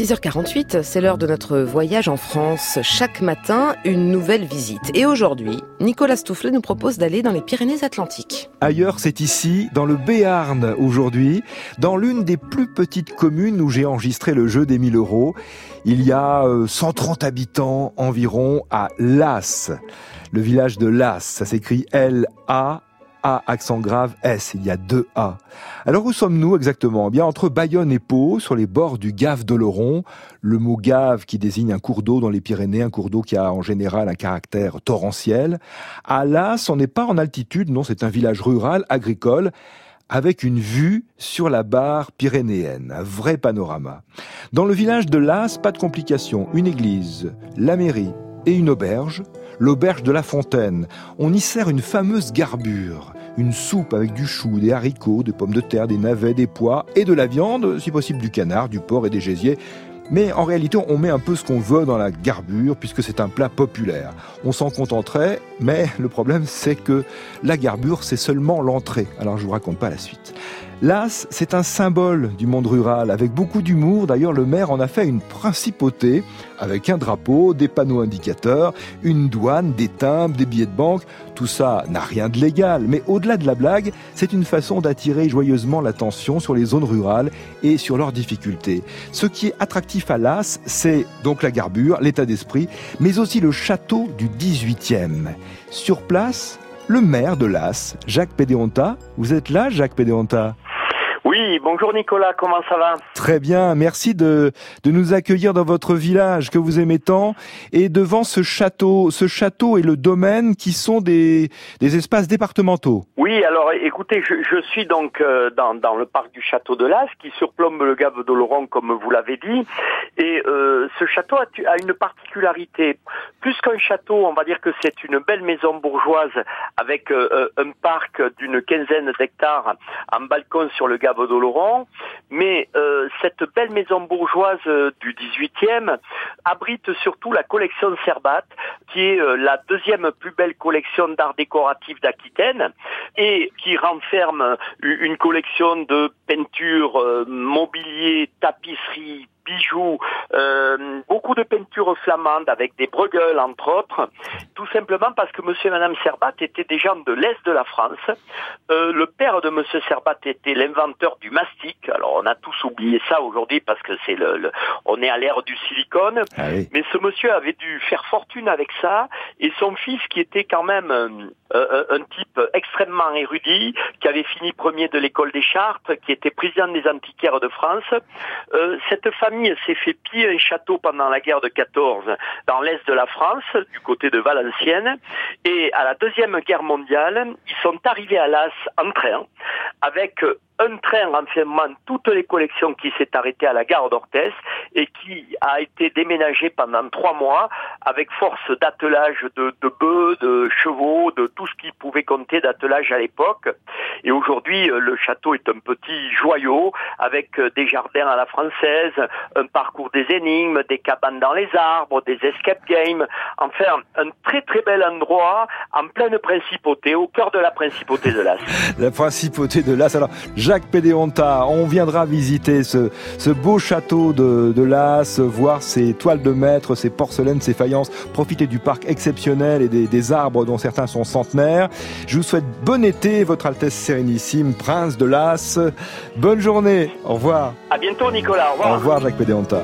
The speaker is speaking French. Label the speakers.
Speaker 1: 6h48, c'est l'heure de notre voyage en France. Chaque matin, une nouvelle visite. Et aujourd'hui, Nicolas Stoufflet nous propose d'aller dans les Pyrénées-Atlantiques.
Speaker 2: Ailleurs, c'est ici, dans le Béarn aujourd'hui, dans l'une des plus petites communes où j'ai enregistré le jeu des 1000 euros. Il y a 130 euh, habitants environ à Las. Le village de Las, ça s'écrit L-A a accent grave S, il y a deux A. Alors où sommes-nous exactement? Eh Bien entre Bayonne et Pau, sur les bords du Gave d'Oloron, le mot Gave qui désigne un cours d'eau dans les Pyrénées, un cours d'eau qui a en général un caractère torrentiel. À Las, on n'est pas en altitude, non, c'est un village rural, agricole, avec une vue sur la barre pyrénéenne, un vrai panorama. Dans le village de Las, pas de complications, une église, la mairie et une auberge, l'auberge de la Fontaine. On y sert une fameuse garbure, une soupe avec du chou, des haricots, des pommes de terre, des navets, des pois et de la viande, si possible du canard, du porc et des gésiers. Mais en réalité, on met un peu ce qu'on veut dans la garbure, puisque c'est un plat populaire. On s'en contenterait, mais le problème, c'est que la garbure, c'est seulement l'entrée. Alors je vous raconte pas la suite. L'As, c'est un symbole du monde rural, avec beaucoup d'humour. D'ailleurs, le maire en a fait une principauté, avec un drapeau, des panneaux indicateurs, une douane, des timbres, des billets de banque. Tout ça n'a rien de légal, mais au-delà de la blague, c'est une façon d'attirer joyeusement l'attention sur les zones rurales et sur leurs difficultés. Ce qui est attractif à l'As, c'est donc la garbure, l'état d'esprit, mais aussi le château du 18e. Sur place, le maire de l'As, Jacques Pédéonta. Vous êtes là, Jacques Pédéonta?
Speaker 3: Oui, bonjour Nicolas, comment ça va
Speaker 2: Très bien, merci de, de nous accueillir dans votre village que vous aimez tant et devant ce château, ce château et le domaine qui sont des, des espaces départementaux.
Speaker 3: Oui, alors écoutez, je, je suis donc euh, dans, dans, le parc du château de Las qui surplombe le Gave d'Oloron comme vous l'avez dit et euh, ce château a, a, une particularité. Plus qu'un château, on va dire que c'est une belle maison bourgeoise avec euh, un parc d'une quinzaine d'hectares en balcon sur le Gave d'Oloron, mais euh, cette belle maison bourgeoise euh, du 18e abrite surtout la collection Serbat, qui est euh, la deuxième plus belle collection d'art décoratif d'Aquitaine et qui renferme une collection de peintures, mobilier, tapisseries, bijoux, euh, beaucoup de peintures flamandes avec des Bruegel entre autres, tout simplement parce que monsieur et madame Serbat étaient des gens de l'Est de la France. Euh, le père de monsieur Serbat était l'inventeur du mastic. Alors on a tous oublié ça aujourd'hui parce que c'est le, on est à l'ère du silicone. Ah Mais ce monsieur avait dû faire fortune avec ça et son fils qui était quand même euh, euh, un type extrêmement érudit, qui avait fini premier de l'école des Chartes, qui était président des antiquaires de France. Euh, cette famille s'est fait piller un château pendant la guerre de 14 dans l'est de la France, du côté de Valenciennes. Et à la deuxième guerre mondiale, ils sont arrivés à Las en train avec un train renfermant toutes les collections qui s'est arrêté à la gare d'Orthès et qui a été déménagé pendant trois mois avec force d'attelage de, de bœufs, de chevaux, de tout ce qui pouvait compter d'attelage à l'époque. Et aujourd'hui, euh, le château est un petit joyau avec euh, des jardins à la française, un parcours des énigmes, des cabanes dans les arbres, des escape games. Enfin, un très très bel endroit en pleine principauté, au cœur de la principauté de Las.
Speaker 2: La principauté de Las. Alors, Jacques Pédéonta, on viendra visiter ce, ce beau château de, de Las, voir ses toiles de maître, ses porcelaines, ses faïences, profiter du parc exceptionnel et des, des arbres dont certains sont centenaires. Je vous souhaite bon été, Votre Altesse Sérénissime, Prince de Las. Bonne journée, au revoir.
Speaker 3: À bientôt Nicolas, au revoir.
Speaker 2: Au revoir Jacques Pédéonta.